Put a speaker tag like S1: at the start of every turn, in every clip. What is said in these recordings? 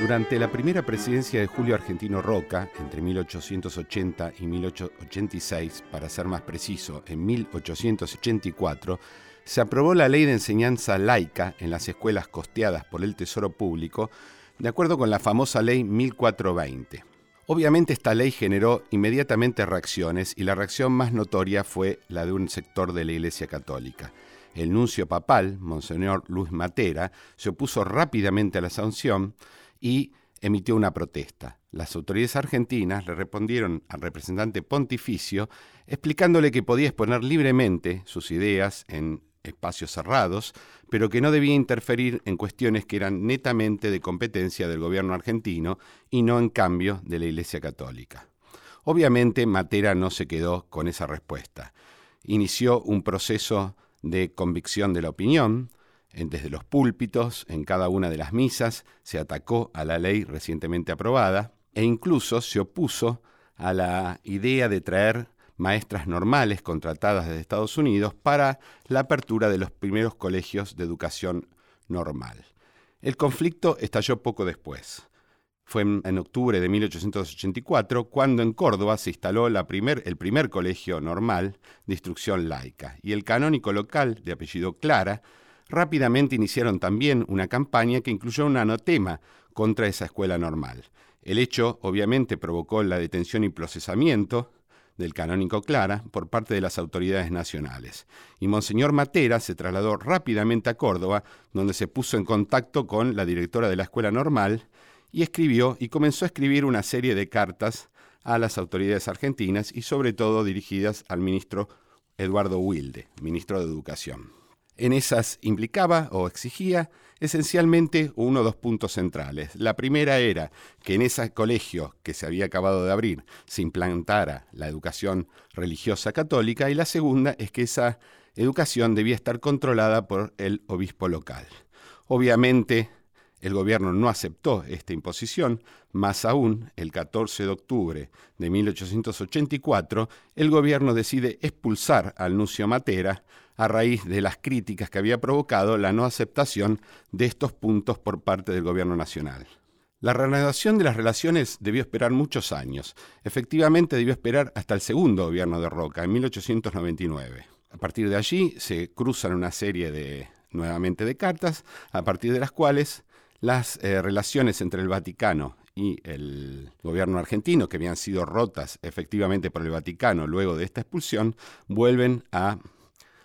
S1: Durante la primera presidencia de Julio Argentino Roca, entre 1880 y 1886, para ser más preciso, en 1884, se aprobó la ley de enseñanza laica en las escuelas costeadas por el Tesoro Público, de acuerdo con la famosa ley 1420. Obviamente esta ley generó inmediatamente reacciones y la reacción más notoria fue la de un sector de la Iglesia Católica. El nuncio papal, Monseñor Luis Matera, se opuso rápidamente a la sanción y emitió una protesta. Las autoridades argentinas le respondieron al representante pontificio explicándole que podía exponer libremente sus ideas en espacios cerrados, pero que no debía interferir en cuestiones que eran netamente de competencia del gobierno argentino y no en cambio de la Iglesia Católica. Obviamente Matera no se quedó con esa respuesta. Inició un proceso de convicción de la opinión, desde los púlpitos, en cada una de las misas, se atacó a la ley recientemente aprobada e incluso se opuso a la idea de traer maestras normales contratadas desde Estados Unidos para la apertura de los primeros colegios de educación normal. El conflicto estalló poco después. Fue en, octubre de 1884 cuando en Córdoba se instaló el primer colegio normal de instrucción laica y el canónico local de apellido Clara rápidamente iniciaron también una campaña que incluyó un anotema contra esa escuela normal. El hecho obviamente provocó la detención y procesamiento del canónico Clara por parte de las autoridades nacionales. Y Monseñor Matera se trasladó rápidamente a Córdoba, donde se puso en contacto con la directora de la escuela normal y escribió y comenzó a escribir una serie de cartas a las autoridades argentinas y sobre todo dirigidas al ministro Eduardo Wilde, ministro de Educación. En esas implicaba o exigía esencialmente uno o dos puntos centrales. La primera era que en ese colegio que se había acabado de abrir se implantara la educación religiosa católica y la segunda es que esa educación debía estar controlada por el obispo local. Obviamente, el gobierno no aceptó esta imposición, más aún, el 14 de octubre de 1884, el gobierno decide expulsar al Nuncio Matera a raíz de las críticas que había provocado la no aceptación de estos puntos por parte del gobierno nacional. La reanudación de las relaciones debió esperar muchos años. Efectivamente debió esperar hasta el segundo gobierno de Roca, en 1899. A partir de allí se cruzan una serie de, nuevamente, de cartas, a partir de las cuales las eh, relaciones entre el Vaticano y el gobierno argentino, que habían sido rotas efectivamente por el Vaticano luego de esta expulsión, vuelven a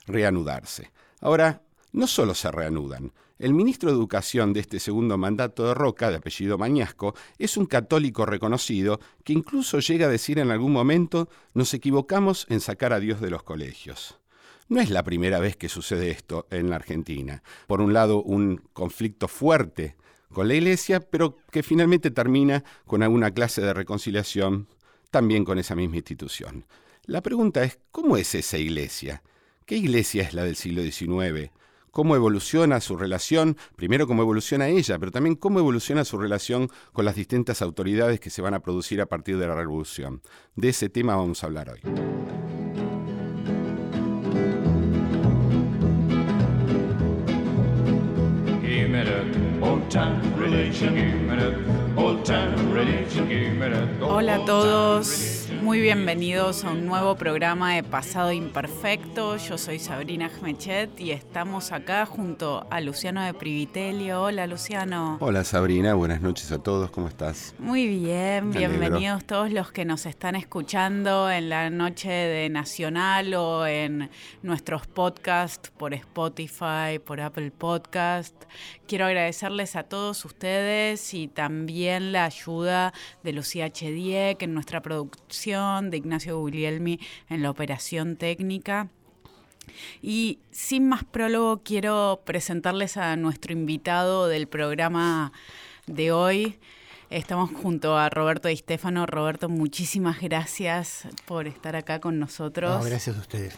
S1: reanudarse. Ahora, no solo se reanudan, el ministro de Educación de este segundo mandato de Roca, de apellido Mañasco, es un católico reconocido que incluso llega a decir en algún momento nos equivocamos en sacar a Dios de los colegios. No es la primera vez que sucede esto en la Argentina. Por un lado, un conflicto fuerte con la Iglesia, pero que finalmente termina con alguna clase de reconciliación también con esa misma institución. La pregunta es, ¿cómo es esa Iglesia? ¿Qué Iglesia es la del siglo XIX? ¿Cómo evoluciona su relación? Primero, cómo evoluciona ella, pero también cómo evoluciona su relación con las distintas autoridades que se van a producir a partir de la Revolución. De ese tema vamos a hablar hoy. time relation.
S2: Hola a todos. Muy bienvenidos a un nuevo programa de Pasado Imperfecto. Yo soy Sabrina Jmechet y estamos acá junto a Luciano de Privitelio. Hola Luciano.
S1: Hola Sabrina, buenas noches a todos, ¿cómo estás?
S2: Muy bien, bienvenidos todos los que nos están escuchando en la noche de Nacional o en nuestros podcasts por Spotify, por Apple Podcast. Quiero agradecerles a todos ustedes y también la ayuda de Lucía Chedie, en nuestra producción de Ignacio Guglielmi en la operación técnica. Y sin más prólogo, quiero presentarles a nuestro invitado del programa de hoy. Estamos junto a Roberto Di Stefano. Roberto, muchísimas gracias por estar acá con nosotros.
S3: gracias a ustedes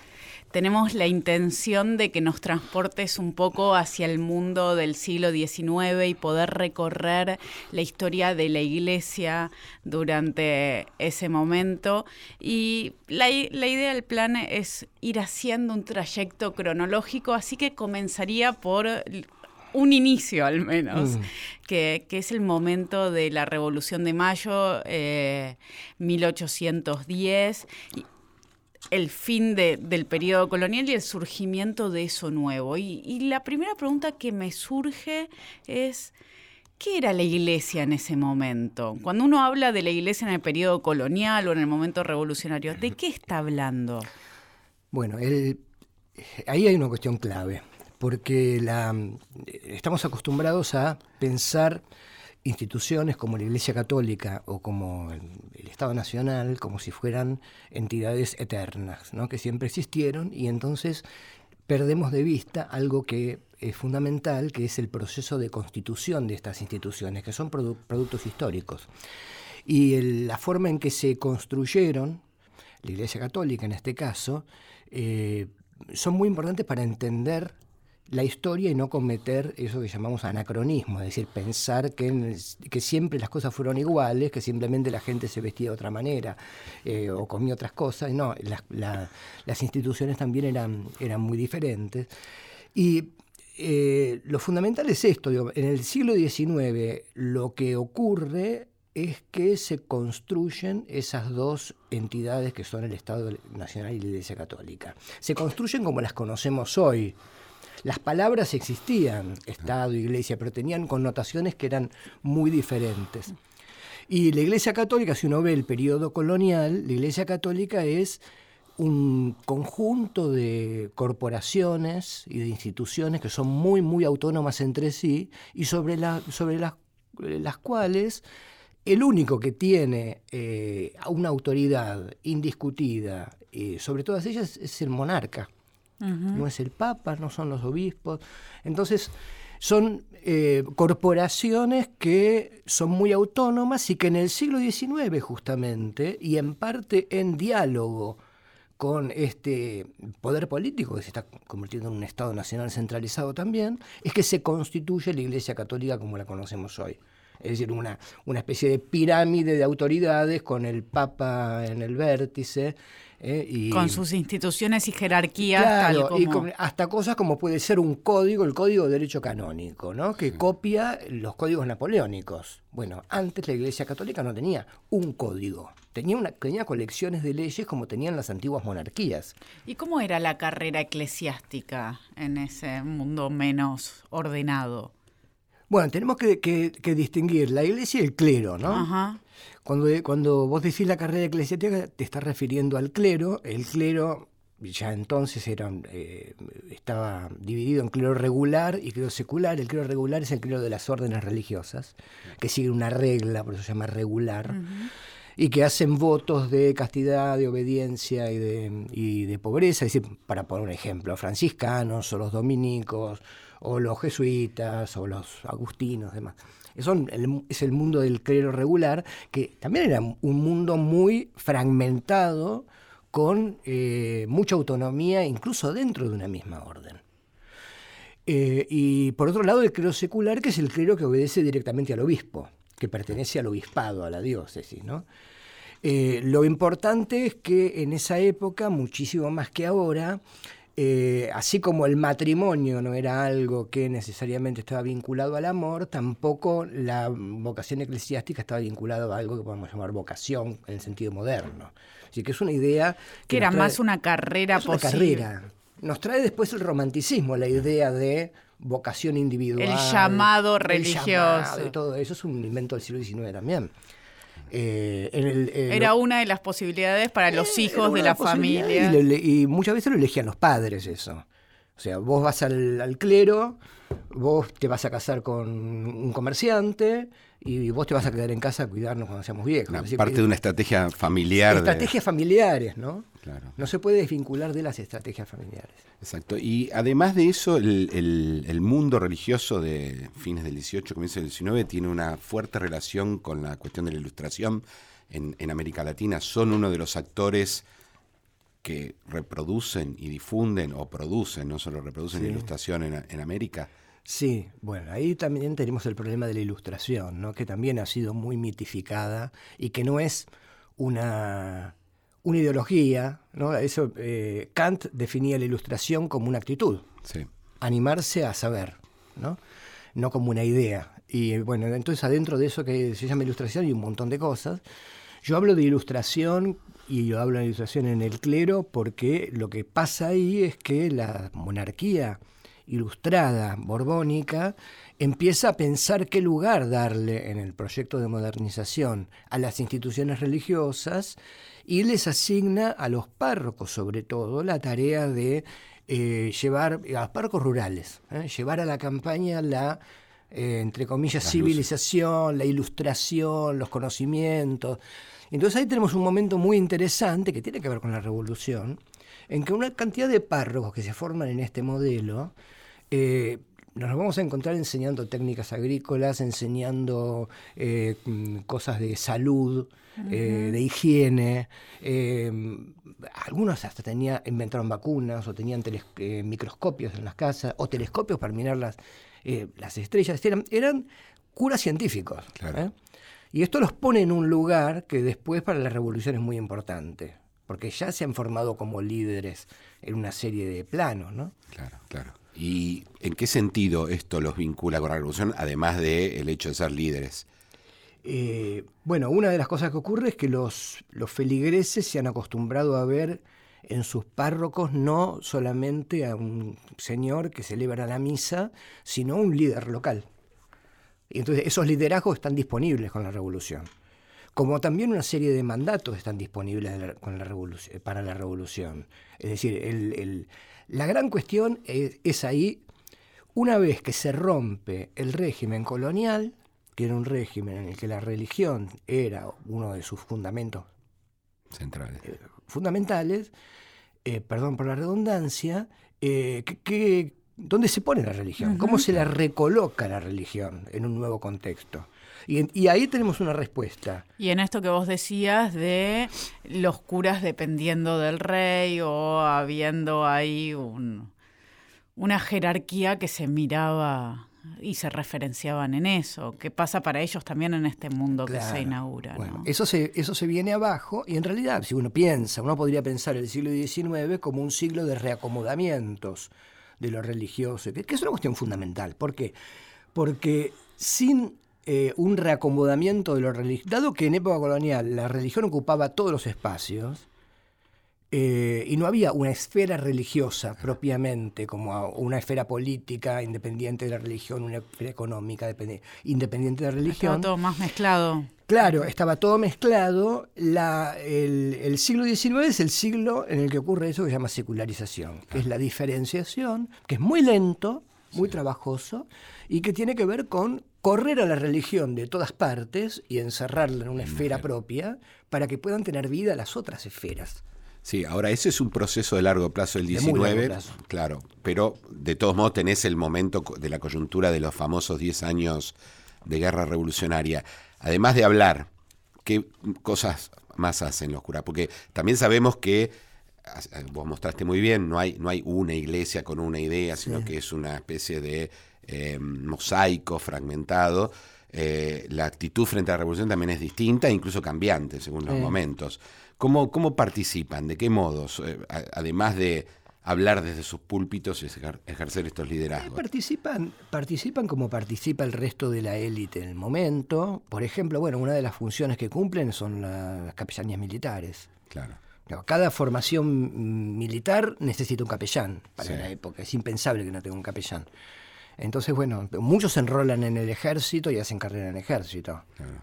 S2: tenemos la intención de que nos transportes un poco hacia el mundo del siglo XIX y poder recorrer la historia de la iglesia durante ese momento. Y la, idea del plan es ir haciendo un trayecto cronológico, así que comenzaría por un inicio al menos, mm. que, es el momento de la Revolución de Mayo, 1810. Eh, el fin del periodo colonial y el surgimiento de eso nuevo. y, la primera pregunta que me surge es, ¿Qué era la iglesia en ese momento? Cuando uno habla de la iglesia en el periodo colonial o en el momento revolucionario, ¿de qué está hablando?
S3: Bueno, ahí hay una cuestión clave, porque estamos acostumbrados a pensar instituciones como la Iglesia Católica o como el, Estado Nacional como si fueran entidades eternas, ¿no? que siempre existieron y entonces perdemos de vista algo que es fundamental, que es el proceso de constitución de estas instituciones, que son productos históricos. Y la forma en que se construyeron, la Iglesia Católica en este caso, eh, son muy importantes para entender la historia y no cometer eso que llamamos anacronismo, es decir, pensar que, que siempre las cosas fueron iguales, que simplemente la gente se vestía de otra manera eh, o comía otras cosas. No, las instituciones también eran, eran muy diferentes. Y eh, lo fundamental es esto, en el siglo XIX lo que ocurre es que se construyen esas dos entidades que son el Estado Nacional y la Iglesia Católica. Se construyen como las conocemos hoy, las palabras existían, Estado, Iglesia, pero tenían connotaciones que eran muy diferentes. Y la Iglesia Católica, si uno ve el periodo colonial, la Iglesia Católica es un conjunto de corporaciones y de instituciones que son muy, muy autónomas entre sí y sobre, sobre las, las cuales el único que tiene eh, una autoridad indiscutida eh, sobre todas ellas es el monarca no es el Papa, no son los obispos. Entonces, son eh, corporaciones que son muy autónomas y que en el siglo XIX justamente, y en parte en diálogo con este poder político que se está convirtiendo en un Estado nacional centralizado también, es que se constituye la Iglesia Católica como la conocemos hoy. Es decir, una, una especie de pirámide de autoridades con el Papa en el vértice,
S2: ¿eh? con sus instituciones y jerarquías.
S3: Claro, y hasta cosas como puede ser un código, el código de derecho canónico, ¿no? que copia los códigos napoleónicos. Bueno, antes la Iglesia Católica no tenía un código, tenía, una, tenía colecciones de leyes como tenían las antiguas monarquías.
S2: ¿Y cómo era la carrera eclesiástica en ese mundo menos ordenado?
S3: Bueno, tenemos que, que distinguir la iglesia y el clero, ¿no? Ajá. Cuando, cuando vos decís la carrera eclesiástica, te estás refiriendo al clero. El clero ya entonces era, eh, estaba dividido en clero regular y clero secular. El clero regular es el clero de las órdenes religiosas, que siguen una regla, por eso se llama regular, y que hacen votos de castidad, de obediencia y de, y de pobreza. Es decir, para poner un ejemplo, franciscanos o los dominicos o los jesuitas o los agustinos, demás es el mundo del clero regular, que también era un mundo muy fragmentado, con eh, mucha autonomía, incluso dentro de una misma orden. Eh, y por otro lado, el clero secular, que es el clero que obedece directamente al obispo, que pertenece al obispado, a la diócesis. ¿no? Eh, lo importante es que en esa época, muchísimo más que ahora, eh, así como el matrimonio no era algo que necesariamente estaba vinculado al amor, tampoco la vocación eclesiástica estaba vinculada a algo que podemos llamar vocación en el sentido moderno. Así que es una idea...
S2: Que, era más una carrera
S3: es Una carrera. Nos trae después el romanticismo, la idea de vocación individual.
S2: El llamado religioso.
S3: y todo eso es un invento del siglo XIX también.
S2: Eh, era una de las posibilidades para los hijos de la familia.
S3: Y, muchas veces lo elegían los padres eso. O sea, vos vas al, clero, vos te vas a casar con un comerciante y vos te vas a quedar en casa a cuidarnos cuando seamos viejos.
S1: parte de una estrategia familiar.
S3: Estrategias familiares, ¿no? No se puede desvincular de las estrategias familiares.
S1: Exacto. Y además de eso, el, mundo religioso de fines del 18, comienzo del 19, tiene una fuerte relación con la cuestión de la ilustración en, América Latina. Son uno de los actores que reproducen y difunden o producen, no solo reproducen la ilustración en, América.
S3: Sí, bueno, ahí también tenemos el problema de la ilustración, ¿no? que también ha sido muy mitificada y que no es una una ideología, ¿no? Eso, eh, Kant definía la ilustración como una actitud, animarse a saber, ¿no? no como una idea. Y bueno, entonces adentro de eso que se llama ilustración hay un montón de cosas. Yo hablo de ilustración y yo hablo de ilustración en el clero porque lo que pasa ahí es que la monarquía ilustrada borbónica empieza a pensar qué lugar darle en el proyecto de modernización a las instituciones religiosas y les asigna a los párrocos sobre todo la tarea de eh, llevar, a los párrocos rurales, ¿eh? llevar a la campaña la, eh, entre comillas, civilización, la ilustración, los conocimientos. Entonces ahí tenemos un momento muy interesante que tiene que ver con la revolución, en que una cantidad de párrocos que se forman en este modelo, nos vamos a encontrar enseñando técnicas agrícolas, enseñando mm, cosas de salud, de higiene. algunos hasta tenía, inventaron vacunas o tenían microscopios en las casas o telescopios para mirar las, las estrellas. Eran, eran curas científicos. Y esto los pone en un lugar que después para la revolución es muy importante, porque ya se han formado como líderes en una serie de planos, ¿no?
S1: Claro, claro. ¿Y en qué sentido esto los vincula con la revolución, además del hecho de ser líderes?
S3: Eh, bueno, una de las cosas que ocurre es que los, los feligreses se han acostumbrado a ver en sus párrocos no solamente a un señor que celebra la misa, sino a un líder local. Y entonces esos liderazgos están disponibles con la revolución. Como también una serie de mandatos están disponibles con la revolución, para la revolución. Es decir, la gran cuestión es ahí, una vez que se rompe el régimen colonial, que era un régimen en el que la religión era uno de sus fundamentos
S1: centrales.
S3: Eh, fundamentales, eh, perdón por la redundancia, eh, que, ¿dónde se pone la religión? ¿Cómo se la recoloca la religión en un nuevo contexto? Y, ahí tenemos una respuesta.
S2: Y en esto que vos decías de los curas dependiendo del rey o habiendo ahí una jerarquía que se miraba y se referenciaban en eso. ¿Qué pasa para ellos también en este mundo que se inaugura?
S3: eso, se, eso se viene abajo y en realidad, si uno piensa, uno podría pensar el siglo XIX como un siglo de reacomodamientos de lo religioso, que, es una cuestión fundamental. ¿Por qué? Porque sin eh, un reacomodamiento de lo religioso, dado que en época colonial la religión ocupaba todos los espacios, eh, y no había una esfera religiosa propiamente, como una esfera política independiente de la religión, una esfera económica independiente de la religión.
S2: Estaba todo más mezclado.
S3: Claro, estaba todo mezclado. el, siglo XIX es el siglo en el que ocurre eso que se llama secularización, que es la diferenciación, que es muy lento, muy trabajoso, y que tiene que ver con correr a la religión de todas partes y encerrarla en una esfera propia para que puedan tener vida las otras esferas.
S1: Sí, ahora ese es un proceso de largo plazo del 19, claro, pero de todos modos tenés el momento de la coyuntura de los famosos 10 años de guerra revolucionaria. Además de hablar, ¿qué cosas más hacen los curas? Porque también sabemos que vos mostraste muy bien, no hay, no hay una iglesia con una idea, sino que es una especie de eh, mosaico fragmentado. Eh, la actitud frente a la revolución también es distinta, incluso cambiante según los momentos. ¿Cómo, ¿Cómo participan? ¿De qué modos? Eh, además de hablar desde sus púlpitos y ejercer estos liderazgos.
S3: participan, participan como participa el resto de la élite en el momento. Por ejemplo, bueno, una de las funciones que cumplen son las capellanías militares.
S1: Claro.
S3: Cada formación militar necesita un capellán para la época. Es impensable que no tenga un capellán. Entonces, bueno, muchos se enrolan en el ejército y hacen carrera en el ejército. Claro.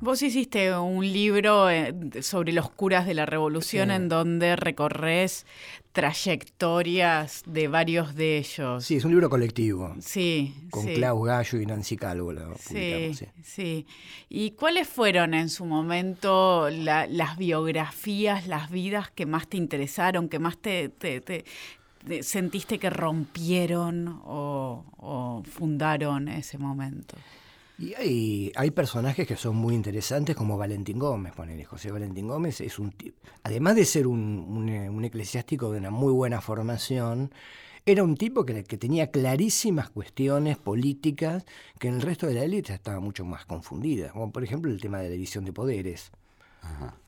S2: Vos hiciste un libro eh, sobre los curas de la revolución en donde recorres trayectorias de varios de ellos.
S3: Sí, es un libro colectivo.
S2: Sí.
S3: Con Klaus Gallo y Nancy Calvo
S2: sí, sí, ¿Y cuáles fueron en su momento las biografías, las vidas que más te interesaron, que más te, sentiste que rompieron o, fundaron ese momento?
S3: Y hay, hay personajes que son muy interesantes, como Valentín Gómez, ponele. José Valentín Gómez es un tipo, además de ser un, un, eclesiástico de una muy buena formación, era un tipo que, que, tenía clarísimas cuestiones políticas que en el resto de la élite estaba mucho más confundida, como por ejemplo el tema de la división de poderes.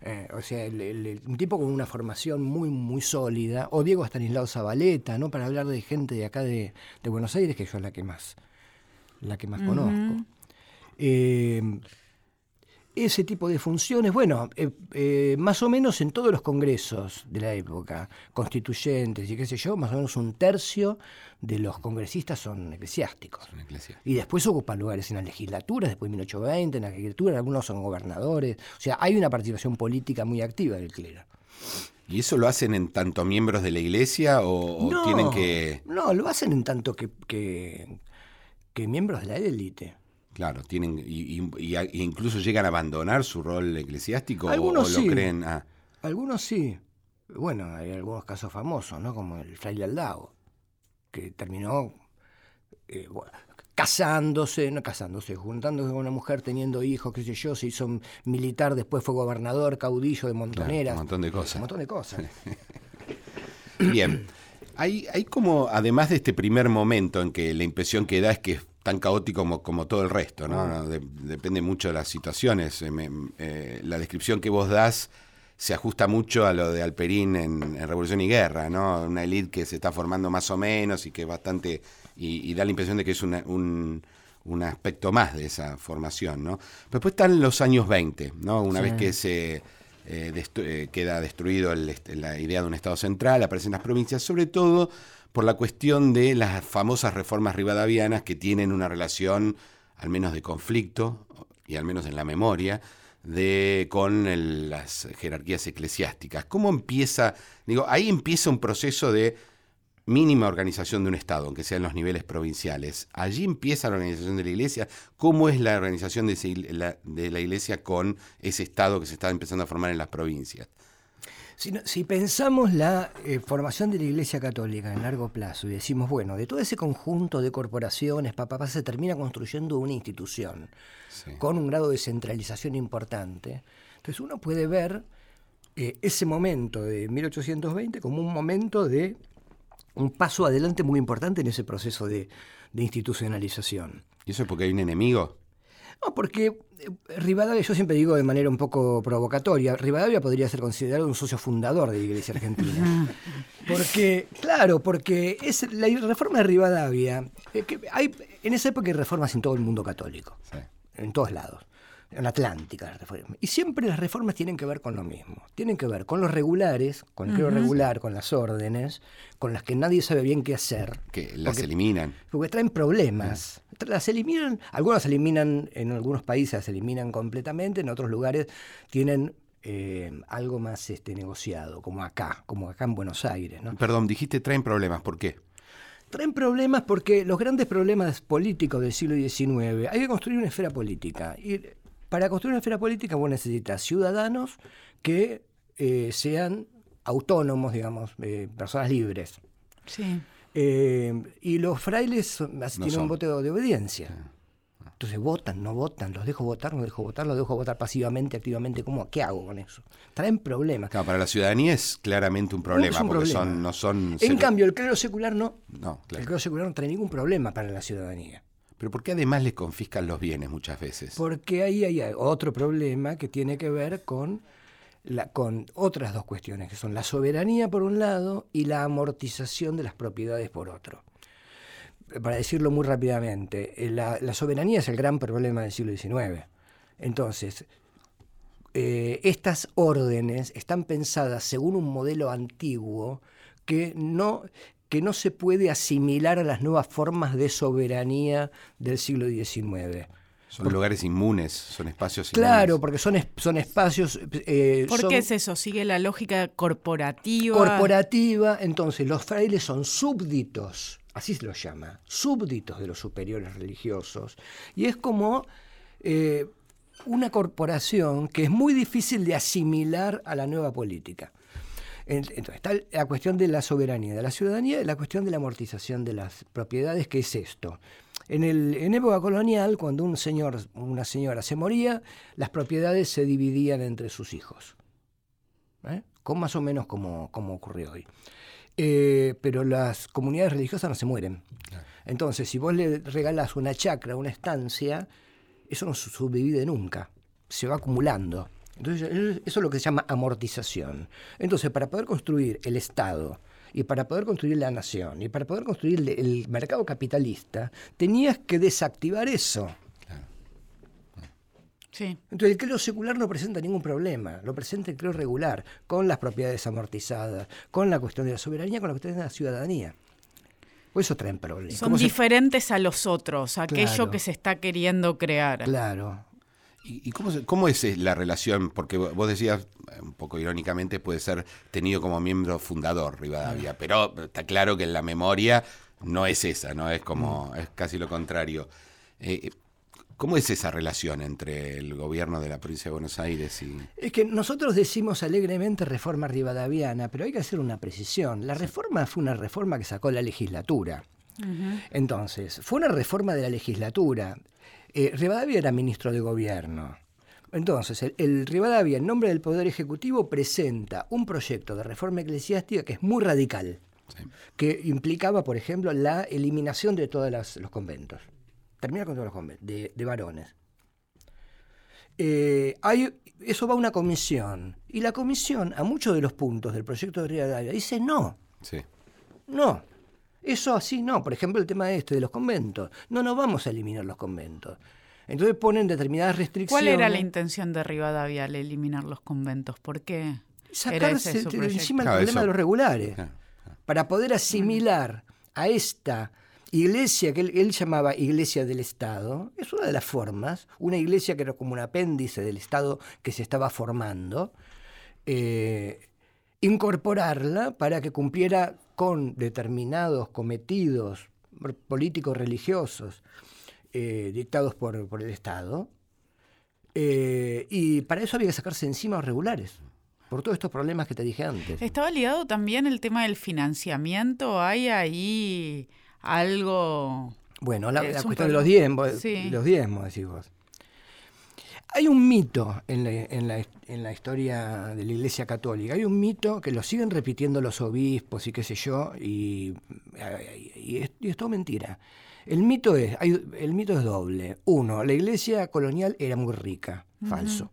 S3: Eh, o sea, un tipo con una formación muy, muy sólida, o Diego Stanislao Zabaleta, ¿no? para hablar de gente de acá de, de Buenos Aires, que yo es la que más la que más conozco. Eh, ese tipo de funciones, bueno, eh, eh, más o menos en todos los congresos de la época, constituyentes y qué sé yo, más o menos un tercio de los congresistas son eclesiásticos. y después ocupan lugares en las legislaturas, después en 1820, en la agricultura, algunos son gobernadores. O sea, hay una participación política muy activa del clero.
S1: ¿Y eso lo hacen en tanto miembros de la iglesia o, tienen que...?
S3: No, lo hacen en tanto que, que miembros de la élite.
S1: Claro, tienen y, incluso llegan a abandonar su rol eclesiástico algunos o, lo creen. Ah.
S3: Algunos sí. Bueno, hay algunos casos famosos, ¿no? Como el fraile Aldao, que terminó eh, casándose, no casándose, juntándose con una mujer, teniendo hijos, qué sé yo, se hizo militar, después fue gobernador, caudillo de Montoneras.
S1: un montón de cosas.
S3: Un montón de cosas.
S1: Bien. Hay, hay como, además de este primer momento en que la impresión que da es que tan caótico como, como todo el resto, ¿no? Depende mucho de las situaciones. Eh, eh, la descripción que vos das se ajusta mucho a lo de Alperín en, Revolución y Guerra, ¿no? Una élite que se está formando más o menos y que es bastante. y, da la impresión de que es un, un, aspecto más de esa formación, ¿no? Pero después están los años 20, ¿no? Una vez que se. Eh, queda destruido la idea de un Estado central, aparecen las provincias, sobre todo por la cuestión de las famosas reformas rivadavianas que tienen una relación, al menos de conflicto, y al menos en la memoria, de, con las jerarquías eclesiásticas. ¿Cómo empieza? Digo, ahí empieza un proceso de mínima organización de un Estado, aunque sea en los niveles provinciales. Allí empieza la organización de la Iglesia. ¿Cómo es la organización de, de la Iglesia con ese Estado que se está empezando a formar en las provincias?
S3: Si, pensamos la eh, formación de la Iglesia Católica en largo plazo y decimos, bueno, de todo ese conjunto de corporaciones, papá, se termina construyendo una institución con un grado de centralización importante. Entonces uno puede ver eh, ese momento de 1820 como un momento de un paso adelante muy importante en ese proceso de, de institucionalización.
S1: ¿Y eso es porque hay un enemigo?
S3: No, porque eh, Rivadavia, yo siempre digo de manera un poco provocatoria, Rivadavia podría ser considerado un socio fundador de la Iglesia Argentina. Porque, claro, porque es la reforma de Rivadavia, eh, que hay, en esa época hay reformas en todo el mundo católico, en todos lados en Atlántica Y siempre las reformas tienen que ver con lo mismo. Tienen que ver con los regulares, con el clero regular, con las órdenes, con las que nadie sabe bien qué hacer.
S1: Que las eliminan.
S3: Porque traen problemas. Las eliminan, algunas eliminan, en algunos países las eliminan completamente, en otros lugares tienen eh, algo más este, negociado, como acá, como acá en Buenos Aires. ¿no?
S1: Perdón, dijiste traen problemas, ¿por qué?
S3: Traen problemas porque los grandes problemas políticos del siglo XIX, hay que construir una esfera política. Y para construir una esfera política vos necesitas ciudadanos que eh, sean autónomos, digamos, eh, personas libres.
S2: Sí.
S3: Eh, y los frailes tienen un voto de obediencia. Entonces votan, no votan, los dejo votar, no dejo votar, los dejo votar pasivamente, activamente. ¿Cómo? ¿Qué hago con eso? Traen problemas.
S1: Claro, para la ciudadanía es claramente un problema, porque Son, no son...
S3: En cambio, el clero secular no. No, claro. El clero secular no trae ningún problema para la ciudadanía.
S1: Pero ¿por qué además les confiscan los bienes muchas veces?
S3: Porque ahí hay otro problema que tiene que ver con, la, con otras dos cuestiones, que son la soberanía por un lado y la amortización de las propiedades por otro. Para decirlo muy rápidamente, eh, la, soberanía es el gran problema del siglo XIX. Entonces, eh, estas órdenes están pensadas según un modelo antiguo que no que no se puede asimilar a las nuevas formas de soberanía del siglo XIX.
S1: Son lugares inmunes, son espacios
S3: inmunes. Claro, porque son, son espacios...
S2: Eh, ¿Por qué es eso? ¿Sigue la lógica corporativa?
S3: Corporativa, entonces los frailes son súbditos, así se los llama, súbditos de los superiores religiosos. Y es como eh, una corporación que es muy difícil de asimilar a la nueva política. Entonces, está la cuestión de la soberanía de la ciudadanía y la cuestión de la amortización de las propiedades, que es esto. En, el, época colonial, cuando un señor, una señora se moría, las propiedades se dividían entre sus hijos. ¿eh? Con más o menos como, como ocurre hoy. Eh, pero las comunidades religiosas no se mueren. Entonces, si vos le regalás una chacra, una estancia, eso no se subdivide nunca. Se va acumulando. Entonces, eso es lo que se llama amortización. Entonces, para poder construir el Estado y para poder construir la nación y para poder construir el, mercado capitalista, tenías que desactivar eso. Sí. Entonces el creo secular no presenta ningún problema, lo presenta el creo regular, con las propiedades amortizadas, con la cuestión de la soberanía, con la cuestión de la ciudadanía. Por eso traen problemas.
S2: Son diferentes a los otros, a aquello que se está queriendo crear.
S3: Claro.
S1: ¿Y, cómo, cómo, es la relación? Porque vos decías, un poco irónicamente, puede ser tenido como miembro fundador Rivadavia, pero está claro que en la memoria no es esa, ¿no? Es como, es casi lo contrario. Eh, ¿Cómo es esa relación entre el gobierno de la provincia de Buenos Aires y...?
S3: Es que nosotros decimos alegremente reforma rivadaviana, pero hay que hacer una precisión. La reforma fue una reforma que sacó la legislatura. Entonces, fue una reforma de la legislatura. Eh, Rivadavia era ministro de gobierno. Entonces, el, Rivadavia, en nombre del Poder Ejecutivo, presenta un proyecto de reforma eclesiástica que es muy radical, que implicaba, por ejemplo, la eliminación de todos los conventos termina con todos los hombres, de, varones. Eh, hay, eso va a una comisión. Y la comisión, a muchos de los puntos del proyecto de Rivadavia, dice no. Sí. No. Eso así no. Por ejemplo, el tema este de los conventos. No, no vamos a eliminar los conventos. Entonces ponen determinadas restricciones.
S2: ¿Cuál era la intención de Rivadavia al eliminar los conventos? ¿Por qué?
S3: Sacarse de encima el problema de los regulares. Para poder asimilar a esta iglesia que él, llamaba iglesia del Estado, es una de las formas, una iglesia que era como un apéndice del Estado que se estaba formando, eh, incorporarla para que cumpliera con determinados cometidos políticos religiosos eh, dictados por, el Estado, eh, y para eso había que sacarse encima los regulares por todos estos problemas que te dije antes.
S2: Estaba ligado también el tema del financiamiento. Hay ahí algo...
S3: Bueno, la, cuestión de los diezmos, los diezmos, decís vos. Hay un mito en la, en, la, en la, historia de la Iglesia Católica, hay un mito que lo siguen repitiendo los obispos y qué sé yo, y, y, es, todo mentira. El mito es, el mito es doble. Uno, la Iglesia colonial era muy rica, falso.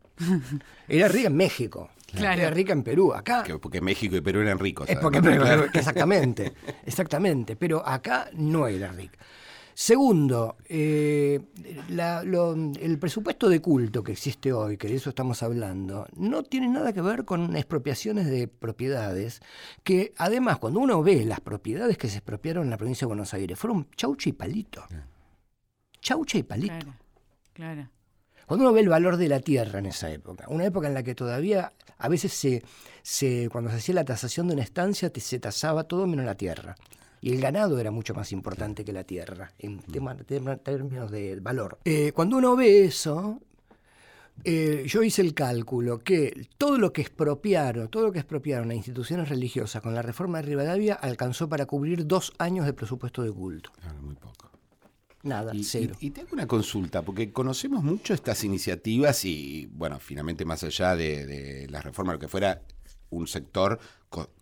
S3: Era rica en México, Claro. Era rica en Perú. Acá.
S1: porque México y Perú eran ricos.
S3: Es porque, exactamente, exactamente. Pero acá no era rica. Segundo, eh, el presupuesto de culto que existe hoy, que de eso estamos hablando, no tiene nada que ver con expropiaciones de propiedades, que además cuando uno ve las propiedades que se expropiaron en la provincia de Buenos Aires, fueron chaucha y palito. Chaucha y palito. Claro, claro. Cuando uno ve el valor de la tierra en esa época, una época en la que todavía a veces se, se cuando se hacía la tasación de una estancia se tasaba todo menos la tierra. Y el ganado era mucho más importante que la tierra, en términos de valor. Eh, cuando uno ve eso, eh, yo hice el cálculo que todo lo que expropiaron, todo lo que expropiaron a instituciones religiosas con la reforma de Rivadavia alcanzó para cubrir dos años de presupuesto de culto.
S1: Claro, muy poco.
S3: Nada, cero.
S1: Y, tengo una consulta, porque conocemos mucho estas iniciativas y, bueno, finalmente más allá de, la reforma, lo que fuera, un sector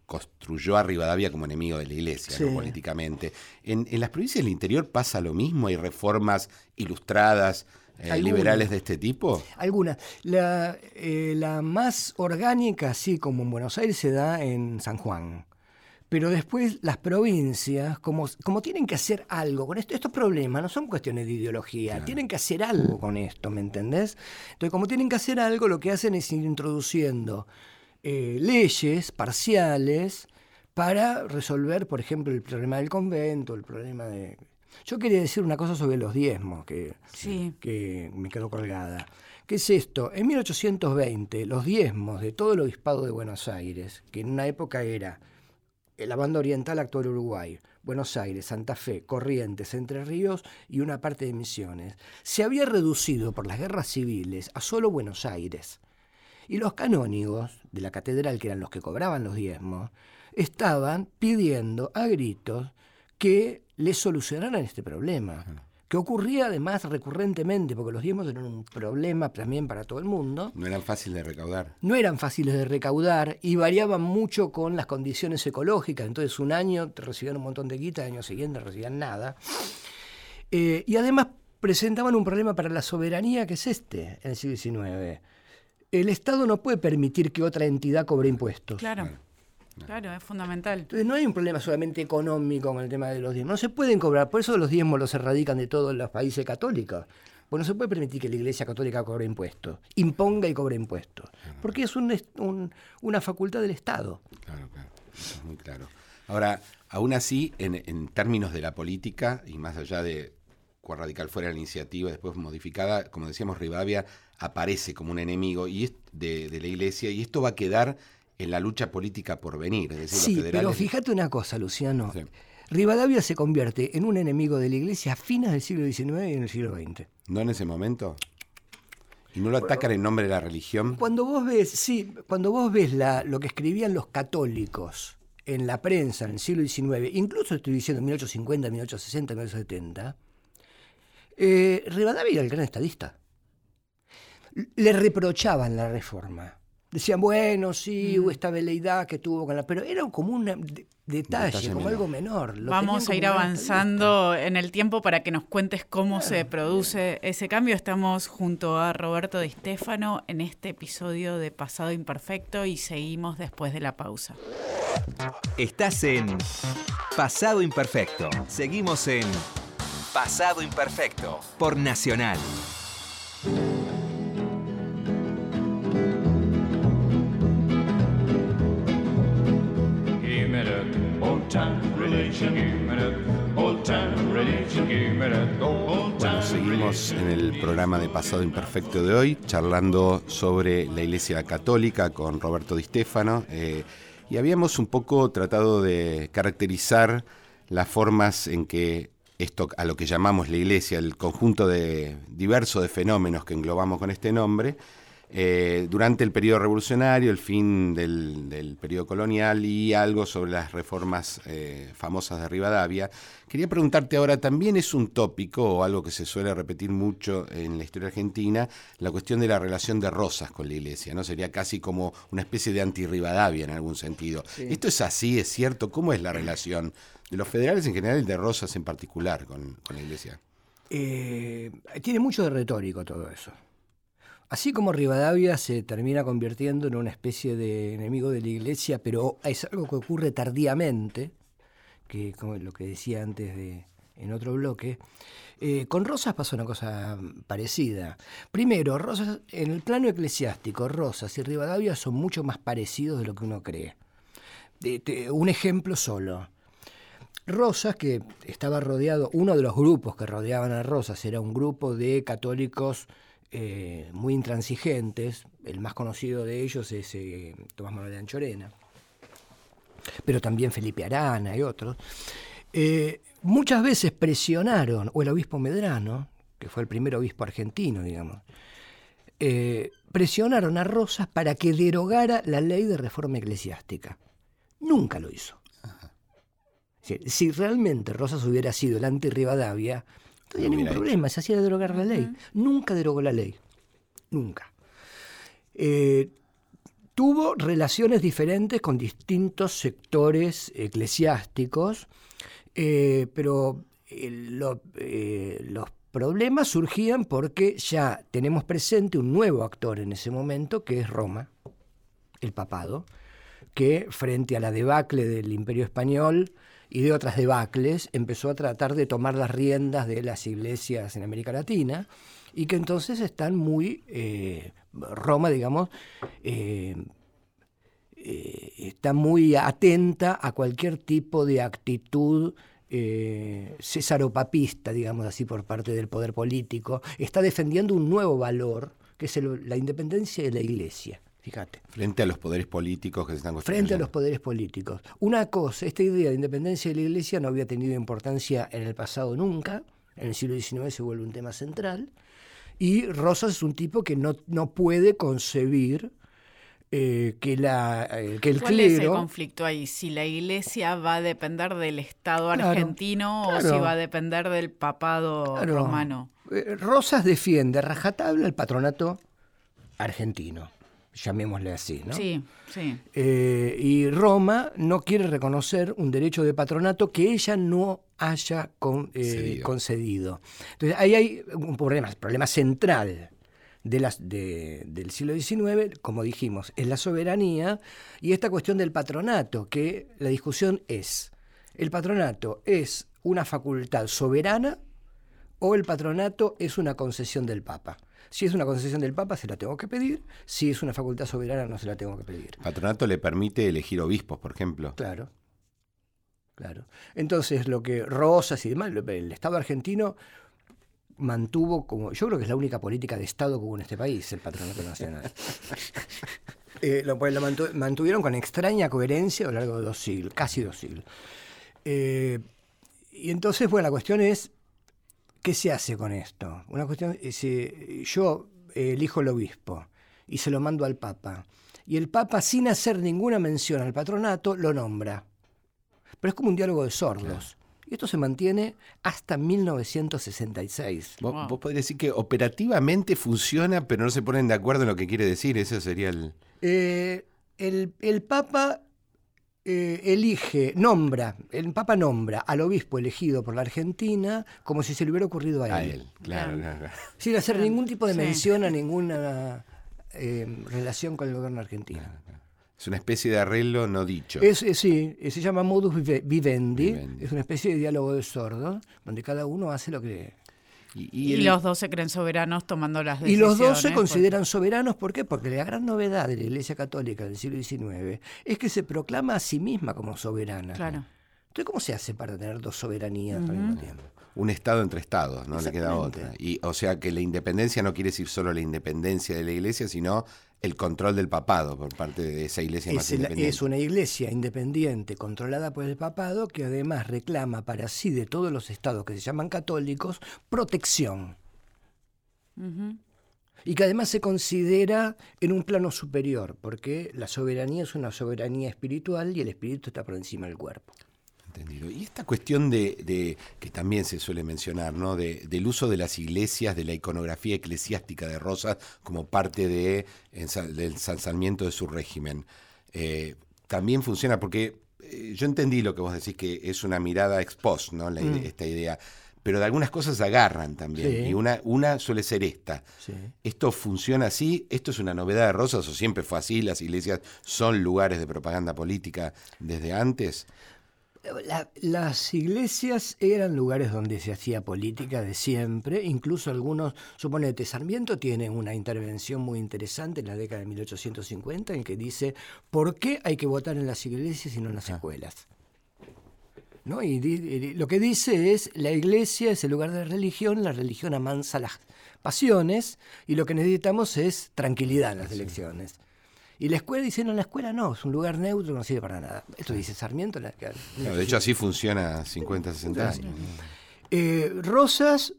S1: construyó a Rivadavia como enemigo de la iglesia, políticamente. En, las provincias del interior pasa lo mismo, hay reformas ilustradas. Eh, liberales de este tipo?
S3: Algunas. La, eh, la más orgánica, así como en Buenos Aires, se da en San Juan. Pero después las provincias, como, como tienen que hacer algo con esto, estos problemas no son cuestiones de ideología, tienen que hacer algo con esto, ¿me entendés? Entonces, como tienen que hacer algo, lo que hacen es ir introduciendo eh, leyes parciales para resolver, por ejemplo, el problema del convento, el problema de... Yo quería decir una cosa sobre los diezmos que, que me quedó colgada. ¿Qué es esto? En 1820, los diezmos de todo el obispado de Buenos Aires, que en una época era la banda oriental actual Uruguay, Buenos Aires, Santa Fe, Corrientes, Entre Ríos y una parte de Misiones, se había reducido por las guerras civiles a solo Buenos Aires. Y los canónigos de la catedral, que eran los que cobraban los diezmos, estaban pidiendo a gritos que les solucionaran este problema que ocurría además recurrentemente, porque los diezmos eran un problema también para todo el mundo.
S1: No eran fáciles de recaudar.
S3: No eran fáciles de recaudar y variaban mucho con las condiciones ecológicas. Entonces un año te recibían un montón de guita, el año siguiente recibían nada. Eh, y además presentaban un problema para la soberanía que es este en el siglo XIX. El Estado no puede permitir que otra entidad cobre impuestos.
S2: Claro. Claro, es fundamental.
S3: Entonces no hay un problema solamente económico con el tema de los diezmos. No se pueden cobrar, por eso los diezmos los erradican de todos los países católicos. Pues no se puede permitir que la Iglesia Católica cobre impuestos, imponga y cobre impuestos, porque es una facultad del Estado.
S1: Claro, claro, eso es muy claro. Ahora, aún así, en, términos de la política, y más allá de cuán radical fuera la iniciativa, después modificada, como decíamos, Rivadavia aparece como un enemigo y de, de la Iglesia, y esto va a quedar en la lucha política por venir. Es decir,
S3: sí, pero fíjate una cosa, Luciano. Rivadavia se convierte en un enemigo de la Iglesia a fines del siglo XIX y en el siglo XX.
S1: ¿No en ese momento? ¿Y no lo atacan en nombre de la religión?
S3: Cuando vos ves, sí, cuando vos ves la, lo que escribían los católicos en la prensa en el siglo XIX, incluso estoy diciendo 1850, 1860, 1870, eh, Rivadavia era el gran estadista. Le reprochaban la reforma decían, bueno, sí, hubo mm. esta veleidad que tuvo con la... Pero era como un detalle, como algo menor.
S2: Vamos a ir avanzando en el tiempo para que nos cuentes cómo se produce ese cambio. Estamos junto a Roberto Di Stefano en este episodio de Pasado Imperfecto y seguimos después de la pausa.
S4: Estás en Pasado Imperfecto. Seguimos en Pasado Imperfecto por Nacional.
S1: Bueno, seguimos en el programa de Pasado Imperfecto de hoy, charlando sobre la Iglesia Católica con Roberto Di Stefano. Eh, y habíamos un poco tratado de caracterizar las formas en que esto, a lo que llamamos la Iglesia, el conjunto de diverso de fenómenos que englobamos con este nombre, eh, durante el periodo revolucionario, el fin del, periodo colonial y algo sobre las reformas eh, famosas de Rivadavia. Quería preguntarte ahora, también es un tópico o algo que se suele repetir mucho en la historia argentina, la cuestión de la relación de Rosas con la iglesia, ¿no? Sería casi como una especie de anti-Rivadavia en algún sentido. ¿Esto es así, es cierto? ¿Cómo es la relación de los federales en general y de Rosas en particular con, la iglesia?
S3: Eh, tiene mucho de retórico todo eso. Así como Rivadavia se termina convirtiendo en una especie de enemigo de la iglesia, pero es algo que ocurre tardíamente, que como lo que decía antes de, en otro bloque, eh, con Rosas pasa una cosa parecida. Primero, Rosas, en el plano eclesiástico, Rosas y Rivadavia son mucho más parecidos de lo que uno cree. un ejemplo solo. Rosas, que estaba rodeado, uno de los grupos que rodeaban a Rosas era un grupo de católicos eh, muy intransigentes. El más conocido de ellos es eh, Tomás Manuel de Anchorena, pero también Felipe Arana y otros. Eh, muchas veces presionaron, o el obispo Medrano, que fue el primer obispo argentino, digamos, presionaron a Rosas para que derogara la ley de reforma eclesiástica. Nunca lo hizo. Si, realmente Rosas hubiera sido el anti-Rivadavia, no había ningún problema, se hacía derogar la ley. Nunca derogó la ley. Nunca. Eh, tuvo relaciones diferentes con distintos sectores eclesiásticos, eh, pero eh, los problemas surgían porque ya tenemos presente un nuevo actor en ese momento, que es Roma, el papado, que frente a la debacle del imperio español, y de otras debacles, empezó a tratar de tomar las riendas de las iglesias en América Latina y que entonces están muy, eh, Roma, digamos, eh, eh, está muy atenta a cualquier tipo de actitud césaropapista, digamos así, por parte del poder político, está defendiendo un nuevo valor, que es la independencia de la iglesia. Fíjate.
S1: Frente a los poderes políticos que se están construyendo.
S3: Frente a los poderes políticos. Una cosa, esta idea de independencia de la Iglesia no había tenido importancia en el pasado nunca. En el siglo XIX se vuelve un tema central. Y Rosas es un tipo que no, no puede concebir eh, que, la, eh, que el
S2: ¿Cuál
S3: clero...
S2: es el conflicto ahí? Si la iglesia va a depender del Estado argentino o si va a depender del papado romano.
S3: Eh, Rosas defiende rajatabla el patronato argentino llamémosle así, ¿no?
S2: Sí, sí.
S3: Eh, y Roma no quiere reconocer un derecho de patronato que ella no haya eh, concedido. Entonces ahí hay un problema, problema central de las, del siglo XIX, como dijimos, es la soberanía y esta cuestión del patronato, que la discusión es, ¿el patronato es una facultad soberana o el patronato es una concesión del Papa? Si es una concesión del Papa, se la tengo que pedir. Si es una facultad soberana, no se la tengo que pedir.
S1: ¿Patronato le permite elegir obispos, por ejemplo?
S3: Claro. Claro. Entonces, lo que Rosas y demás, el Estado argentino mantuvo como. Yo creo que es la única política de Estado que hubo en este país, el patronato nacional. Eh, lo, pues, mantuvieron con extraña coherencia a lo largo de dos siglos, casi dos siglos. Eh, y entonces, bueno, la cuestión es ¿Qué se hace con esto? Una cuestión, si yo elijo el obispo y se lo mando al Papa, y el Papa, sin hacer ninguna mención al patronato, lo nombra. Pero es como un diálogo de sordos. Y esto se mantiene hasta 1966.
S1: ¿Vos, podrías decir que operativamente funciona, pero no se ponen de acuerdo en lo que quiere decir. Ese sería el...
S3: Eh, el, el Papa eh, elige, nombra, el Papa nombra al obispo elegido por la Argentina como si se le hubiera ocurrido a él.
S1: A él, claro, claro.
S3: Sin hacer ningún tipo de mención a ninguna eh, relación con el gobierno argentino.
S1: Es una especie de arreglo no dicho.
S3: Es, sí, se llama modus vivendi, es una especie de diálogo de sordo, donde cada uno hace lo que
S2: y, los dos se creen soberanos tomando las decisiones.
S3: Y los dos se consideran soberanos, ¿por qué? Porque la gran novedad de la Iglesia Católica del siglo XIX es que se proclama a sí misma como soberana.
S2: Claro.
S3: Entonces, ¿cómo se hace para tener dos soberanías al mismo tiempo?
S1: Un Estado entre Estados, no le queda otra. Y, o sea que la independencia no quiere decir solo la independencia de la Iglesia, sino el control del papado por parte de esa iglesia
S3: es
S1: más independiente.
S3: Es una iglesia independiente controlada por el papado que además reclama para sí de todos los estados que se llaman católicos protección. Y que además se considera en un plano superior, porque la soberanía es una soberanía espiritual y el espíritu está por encima del cuerpo.
S1: Y esta cuestión de, que también se suele mencionar, ¿no? del uso de las iglesias, de la iconografía eclesiástica de Rosas como parte de, del ensalzamiento de su régimen, eh, también funciona porque eh, yo entendí lo que vos decís, que es una mirada ex post, ¿no? Mm. esta idea pero de algunas cosas agarran también. Y una, una suele ser esta. ¿Esto funciona así? ¿Esto es una novedad de Rosas o siempre fue así? ¿Las iglesias son lugares de propaganda política desde antes?
S3: Las iglesias eran lugares donde se hacía política de siempre, incluso algunos, suponete, Sarmiento tiene una intervención muy interesante en la década de 1850 en que dice, ¿por qué hay que votar en las iglesias y no en las ah. escuelas? ¿No? Y, lo que dice es, la iglesia es el lugar de la religión, la religión amansa las pasiones y lo que necesitamos es tranquilidad en las elecciones. Y la escuela dice, no, la escuela no, es un lugar neutro, no sirve para nada. Esto dice Sarmiento. La,
S1: de hecho, así funciona 50, 60 años.
S3: Eh, Rosas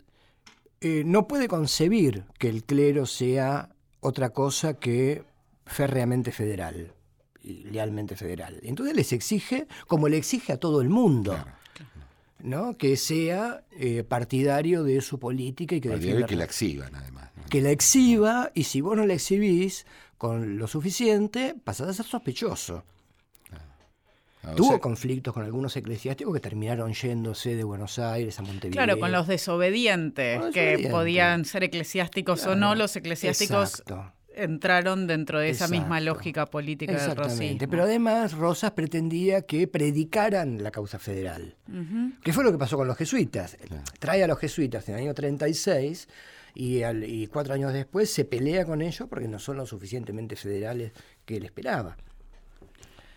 S3: eh, no puede concebir que el clero sea otra cosa que férreamente federal, y lealmente federal. Entonces les exige, como le exige a todo el mundo, ¿no? que sea eh, partidario de su política y que,
S1: que la exhiban, además.
S3: Que la exhiba, y si vos no la exhibís, con lo suficiente, pasas a ser sospechoso. Ah, Tuvo conflictos con algunos eclesiásticos que terminaron yéndose de Buenos Aires a Montevideo.
S2: Claro, con los desobedientes, que podían ser eclesiásticos o no, los eclesiásticos entraron dentro de esa misma lógica política del racismo.
S3: Pero además Rosas pretendía que predicaran la causa federal. ¿Qué fue lo que pasó con los jesuitas? Trae a los jesuitas en el año 36 y, cuatro años después se pelea con ellos porque no son lo suficientemente federales que él esperaba.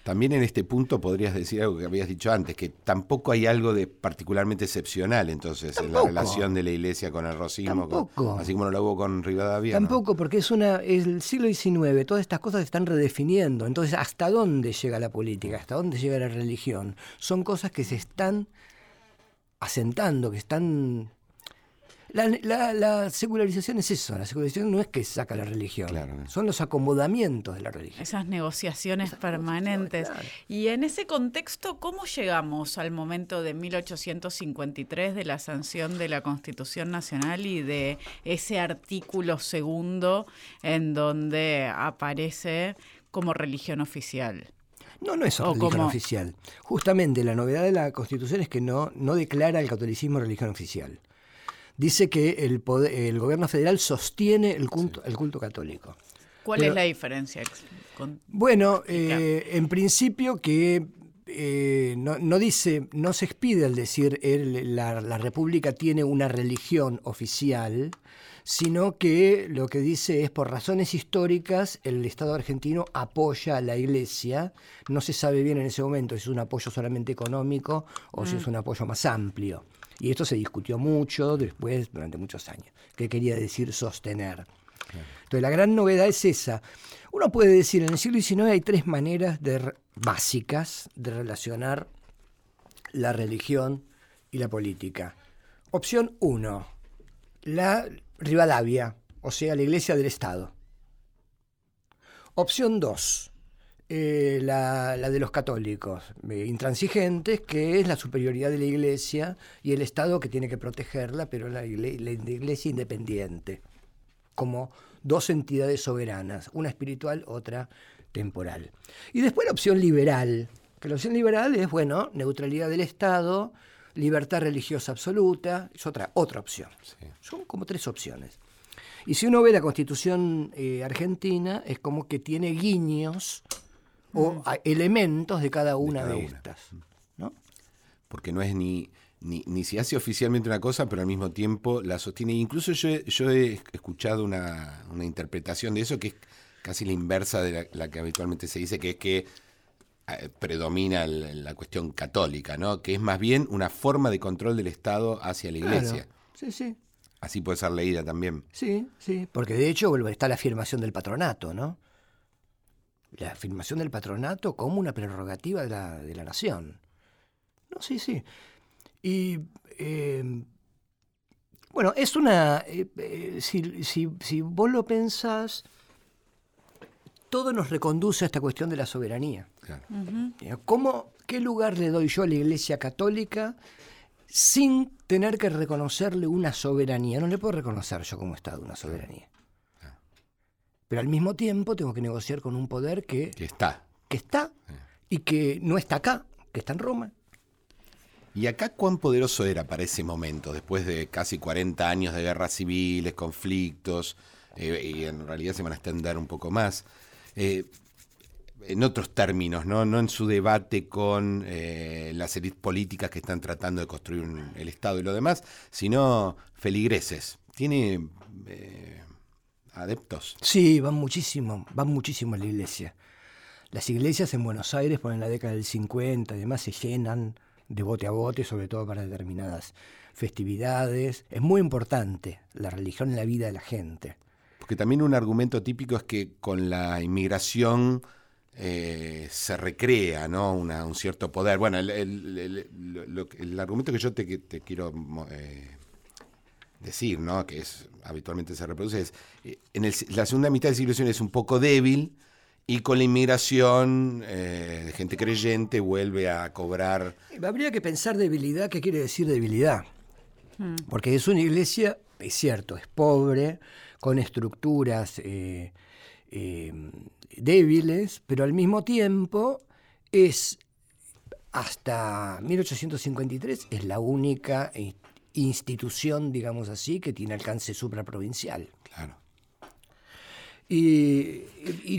S1: También en este punto podrías decir algo que habías dicho antes, que tampoco hay algo de particularmente excepcional entonces en la relación de la iglesia con el rosismo, así como no lo hubo con Rivadavia.
S3: Tampoco, porque es una el siglo XIX, todas estas cosas se están redefiniendo. Entonces, ¿hasta dónde llega la política? ¿Hasta dónde llega la religión? Son cosas que se están asentando, que están la, secularización es eso, la secularización no es que saca la religión, son los acomodamientos de la religión.
S2: Esas negociaciones permanentes. Y en ese contexto, ¿cómo llegamos al momento de 1853 de la sanción de la Constitución Nacional y de ese artículo segundo en donde aparece como religión oficial?
S3: No, no es religión oficial. Justamente la novedad de la Constitución es que no, no declara el catolicismo religión oficial dice que el, el gobierno federal sostiene el culto, el culto católico.
S2: ¿Cuál es la diferencia?
S3: bueno, eh, en principio que eh, no, dice, no se expide al decir la, la, República tiene una religión oficial, sino que lo que dice es por razones históricas el Estado argentino apoya a la Iglesia. No se sabe bien en ese momento si es un apoyo solamente económico o si es mm. un apoyo más amplio. Y esto se discutió mucho después, durante muchos años. ¿Qué quería decir sostener? Entonces la gran novedad es esa. Uno puede decir, en el siglo XIX hay tres maneras básicas de relacionar la religión y la política. Opción 1, la Rivadavia, o sea, la Iglesia del Estado. Opción 2, eh, la, de los católicos, eh, intransigentes, que es la superioridad de la Iglesia y el Estado que tiene que protegerla, pero la, la Iglesia independiente, como dos entidades soberanas, una espiritual, otra temporal. Y después la opción liberal, que la opción liberal es, bueno, neutralidad del Estado, libertad religiosa absoluta, es otra, otra opción. Son como tres opciones. Y si uno ve la constitución eh, argentina, es como que tiene guiños o mm. elementos de cada una de, estas. ¿no?
S1: Porque no es ni, ni, ni, se hace oficialmente una cosa, pero al mismo tiempo la sostiene. Incluso yo, yo he escuchado una, una, interpretación de eso que es casi la inversa de la que habitualmente se dice, que es que eh, predomina la cuestión católica, ¿no? Que es más bien una forma de control del Estado hacia la Iglesia.
S3: Sí, sí.
S1: Así puede ser leída también.
S3: Sí, sí, porque de hecho está la afirmación del patronato, ¿no? La afirmación del patronato como una prerrogativa de la, de la nación. No, sí, sí. Y eh, bueno, es una. Eh, si, si, si, vos lo pensás, todo nos reconduce a esta cuestión de la soberanía. ¿Cómo, ¿Qué lugar le doy yo a la Iglesia Católica sin tener que reconocerle una soberanía? No le puedo reconocer yo como Estado una soberanía. Pero al mismo tiempo tengo que negociar con un poder que,
S1: que está.
S3: Que está y que no está acá, que está en Roma.
S1: ¿Y acá cuán poderoso era para ese momento, después de casi 40 años de guerras civiles, conflictos, eh, y en realidad se van a extender un poco más? Eh, en otros términos, ¿no? no en su debate con eh, las élites políticas que están tratando de construir el Estado y lo demás, sino feligreses. ¿Tiene eh, adeptos?
S3: Sí, van muchísimo, van muchísimo a la iglesia. Las iglesias en Buenos Aires, por en la década del 50 y demás, se llenan de bote a bote, sobre todo para determinadas festividades. Es muy importante la religión en la vida de la gente.
S1: Porque también un argumento típico es que con la inmigración eh, se recrea ¿no? un cierto poder. Bueno, el, argumento que yo te, quiero eh, decir, ¿no? que es habitualmente se reproduce, es eh, en la segunda mitad del siglo XIX es un poco débil y con la inmigración de gente creyente vuelve a cobrar...
S3: Habría que pensar debilidad, ¿qué quiere decir debilidad? Hmm. Porque es una iglesia, es cierto, es pobre, con estructuras débiles, pero al mismo tiempo es hasta 1853 es la única institución, digamos así, que tiene alcance supraprovincial.
S1: Claro.
S3: Y,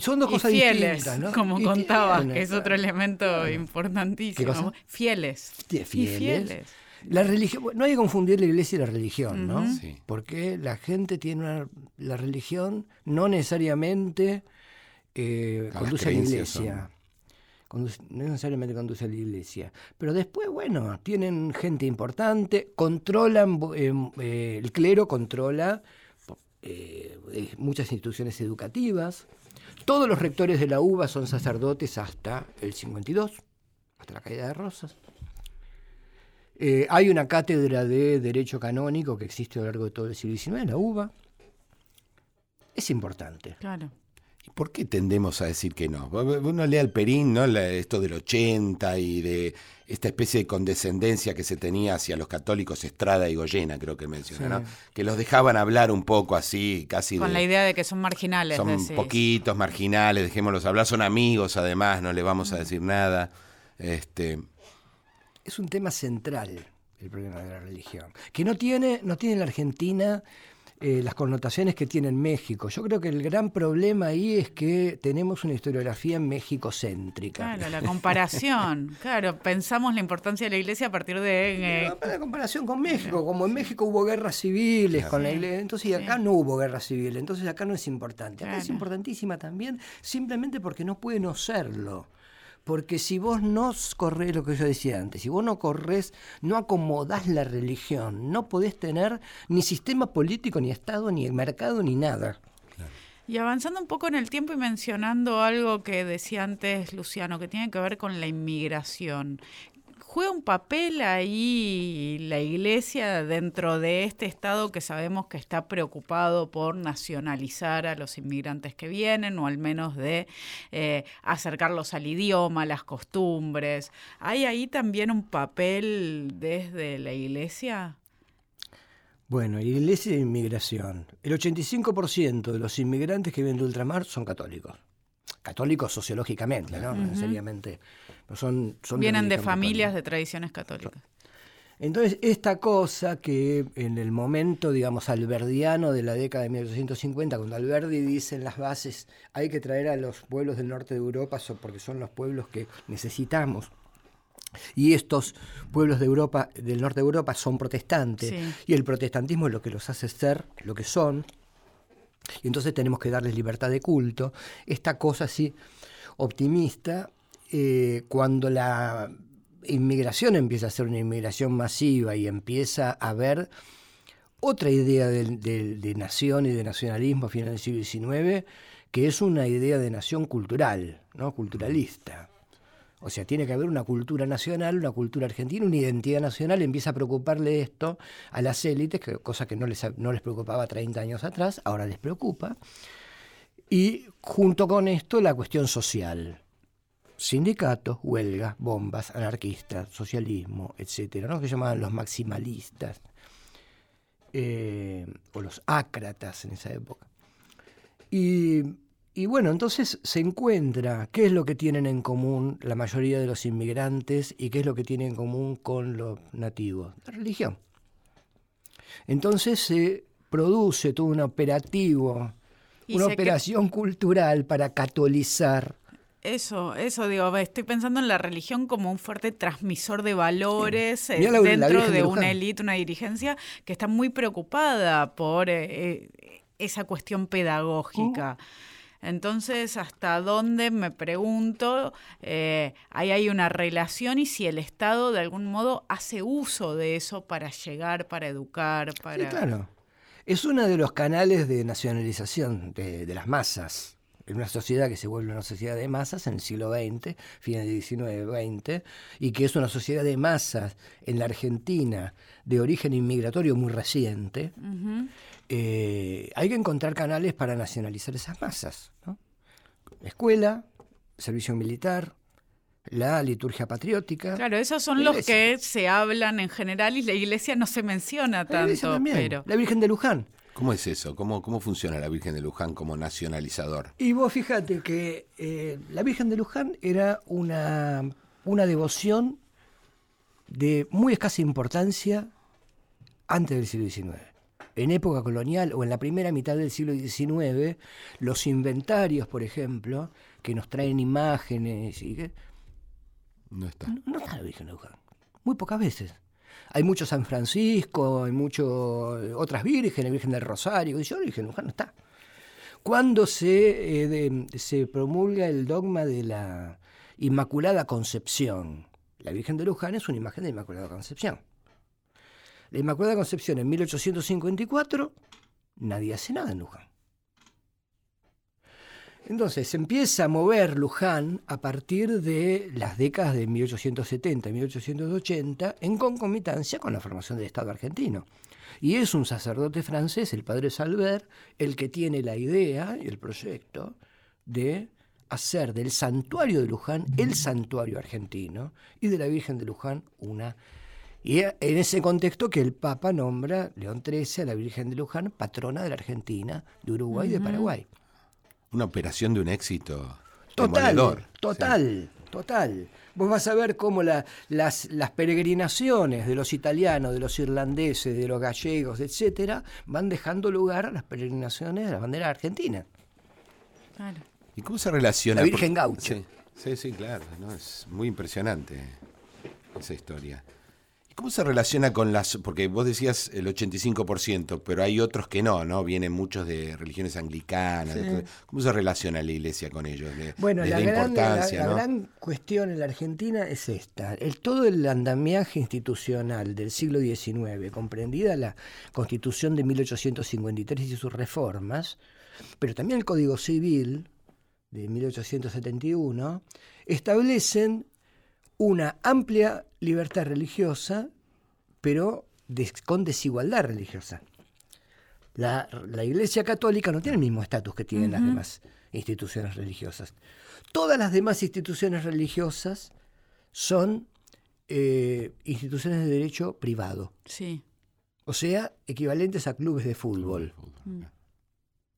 S3: son dos cosas distintas, ¿no?
S2: Como contabas, que es otro elemento importantísimo. Fieles.
S3: fieles. La religión, no hay que confundir la iglesia y la religión, ¿no? Porque la gente tiene una, la religión no necesariamente eh, conduce a la iglesia. No necesariamente conduce a la iglesia. Pero después, bueno, tienen gente importante, controlan, eh, eh, el clero controla muchas instituciones educativas. Todos los rectores de la UBA son sacerdotes hasta el 52, hasta la caída de Rosas. hay una cátedra de Derecho Canónico que existe a lo largo de todo el siglo XIX, la UBA. Es importante.
S2: Claro.
S1: ¿Por qué tendemos a decir que no? Uno lee al Perín, ¿no? esto del 80 y de esta especie de condescendencia que se tenía hacia los católicos, Estrada y Goyena, creo que menciona, ¿no? Que los dejaban hablar un poco así, casi.
S2: Con la idea de que son marginales.
S1: Son poquitos, marginales, dejémoslos hablar, son amigos además, no le vamos a decir nada. Este...
S3: Es un tema central el problema de la religión, que no tiene, no tiene la Argentina eh, las connotaciones que tiene en México. Yo creo que el gran problema ahí es que tenemos una historiografía México-céntrica.
S2: Claro, la comparación. claro, pensamos la importancia de la iglesia a partir de...
S3: Eh, la comparación con México, como en México hubo guerras civiles con la iglesia, entonces acá no hubo guerra civil, entonces acá no es importante. Acá es importantísima también simplemente porque no puede no serlo. Porque si vos no corres lo que yo decía antes, si vos no corres, no acomodás la religión, no podés tener ni sistema político, ni Estado, ni mercado, ni nada.
S2: Y avanzando un poco en el tiempo y mencionando algo que decía antes Luciano, que tiene que ver con la inmigración. ¿Juega un papel ahí la Iglesia dentro de este Estado que sabemos que está preocupado por nacionalizar a los inmigrantes que vienen o al menos de eh, acercarlos al idioma, las costumbres? ¿Hay ahí también un papel desde la Iglesia?
S3: Bueno, Iglesia de Inmigración. El 85% de los inmigrantes que vienen de ultramar son católicos católicos sociológicamente, ¿no? Seriamente.
S2: son, Vienen de, familias de tradiciones católicas.
S3: Entonces, esta cosa que en el momento, digamos, alberdiano de la década de 1850, cuando Alberdi dice en las bases hay que traer a los pueblos del norte de Europa porque son los pueblos que necesitamos, y estos pueblos de Europa, del norte de Europa, son protestantes, y el protestantismo es lo que los hace ser lo que son, y entonces tenemos que darles libertad de culto. Esta cosa así optimista, eh, cuando la inmigración empieza a ser una inmigración masiva y empieza a haber otra idea de, nación y de nacionalismo a finales del siglo XIX, que es una idea de nación cultural, ¿no? culturalista. O sea, tiene que haber una cultura nacional, una cultura argentina, una identidad nacional. Empieza a preocuparle esto a las élites, cosa que no les, no les preocupaba 30 años atrás, ahora les preocupa. Y junto con esto la cuestión social. Sindicatos, huelgas, bombas, anarquistas, socialismo, etcétera, ¿no? que llamaban los maximalistas eh, o los ácratas en esa época. Y y bueno, entonces se encuentra qué es lo que tienen en común la mayoría de los inmigrantes y qué es lo que tienen en común con los nativos. La religión. Entonces se produce todo un operativo, una operación cultural para catolizar.
S2: Eso, eso digo, estoy pensando en la religión como un fuerte transmisor de valores eh, dentro de, una élite, una dirigencia que está muy preocupada por eh, eh, esa cuestión pedagógica. Entonces, ¿hasta dónde, me pregunto, eh, ahí hay una relación y si el Estado de algún modo hace uso de eso para llegar, para educar, para...
S3: Sí, claro. Es uno de los canales de nacionalización de, las masas en una sociedad que se vuelve una sociedad de masas en el siglo XX, fines del XIX, XX, y que es una sociedad de masas en la Argentina de origen inmigratorio muy reciente, eh, hay que encontrar canales para nacionalizar esas masas. ¿no? Escuela, servicio militar, la liturgia patriótica.
S2: Claro, esos son los que se hablan en general y la iglesia no se menciona tanto. Pero...
S3: La Virgen de Luján.
S1: ¿Cómo es eso? ¿Cómo, ¿Cómo funciona la Virgen de Luján como nacionalizador?
S3: Y vos fíjate que eh, la Virgen de Luján era una, una devoción de muy escasa importancia antes del siglo XIX en época colonial o en la primera mitad del siglo XIX, los inventarios, por ejemplo, que nos traen imágenes y que,
S1: no está.
S3: No, está la Virgen de Luján. Muy pocas veces. Hay mucho San Francisco, hay mucho otras vírgenes, Virgen del Rosario, y yo la Virgen de Luján no está. Cuando se, eh, se promulga el dogma de la Inmaculada Concepción, la Virgen de Luján es una imagen de Inmaculada Concepción. La Inmaculada Concepción en 1854, nadie hace nada en Luján. Entonces se empieza a mover Luján a partir de las décadas de 1870 y 1880 en concomitancia con la formación del Estado argentino. Y es un sacerdote francés, el padre Salver, el que tiene la idea y el proyecto de hacer del santuario de Luján el santuario argentino y de la Virgen de Luján una y en ese contexto que el Papa nombra León XIII a la Virgen de Luján patrona de la Argentina, de Uruguay y de Paraguay.
S1: Una operación de un éxito
S3: total, total, Total. Vos vas a ver cómo las, las peregrinaciones de los italianos, de los irlandeses, de los gallegos, etcétera, van dejando lugar a las peregrinaciones de la bandera argentina.
S1: Claro. ¿Y cómo se relaciona?
S3: La Virgen Gaucha.
S1: Sí, sí, claro. Es muy impresionante esa historia. ¿Cómo se relaciona con las.? Porque vos decías el 85%, pero hay otros que no, ¿no? Vienen muchos de religiones anglicanas. ¿Cómo se relaciona la iglesia con ellos?
S3: bueno, la, gran, gran, cuestión en la Argentina es esta: el, todo el andamiaje institucional del siglo XIX, comprendida la Constitución de 1853 y sus reformas, pero también el Código Civil de 1871, establecen una amplia libertad religiosa, pero con desigualdad religiosa. La, Iglesia Católica no tiene el mismo estatus que tienen las demás instituciones religiosas. Todas las demás instituciones religiosas son eh, instituciones de derecho privado.
S2: Sí.
S3: O sea, equivalentes a clubes de fútbol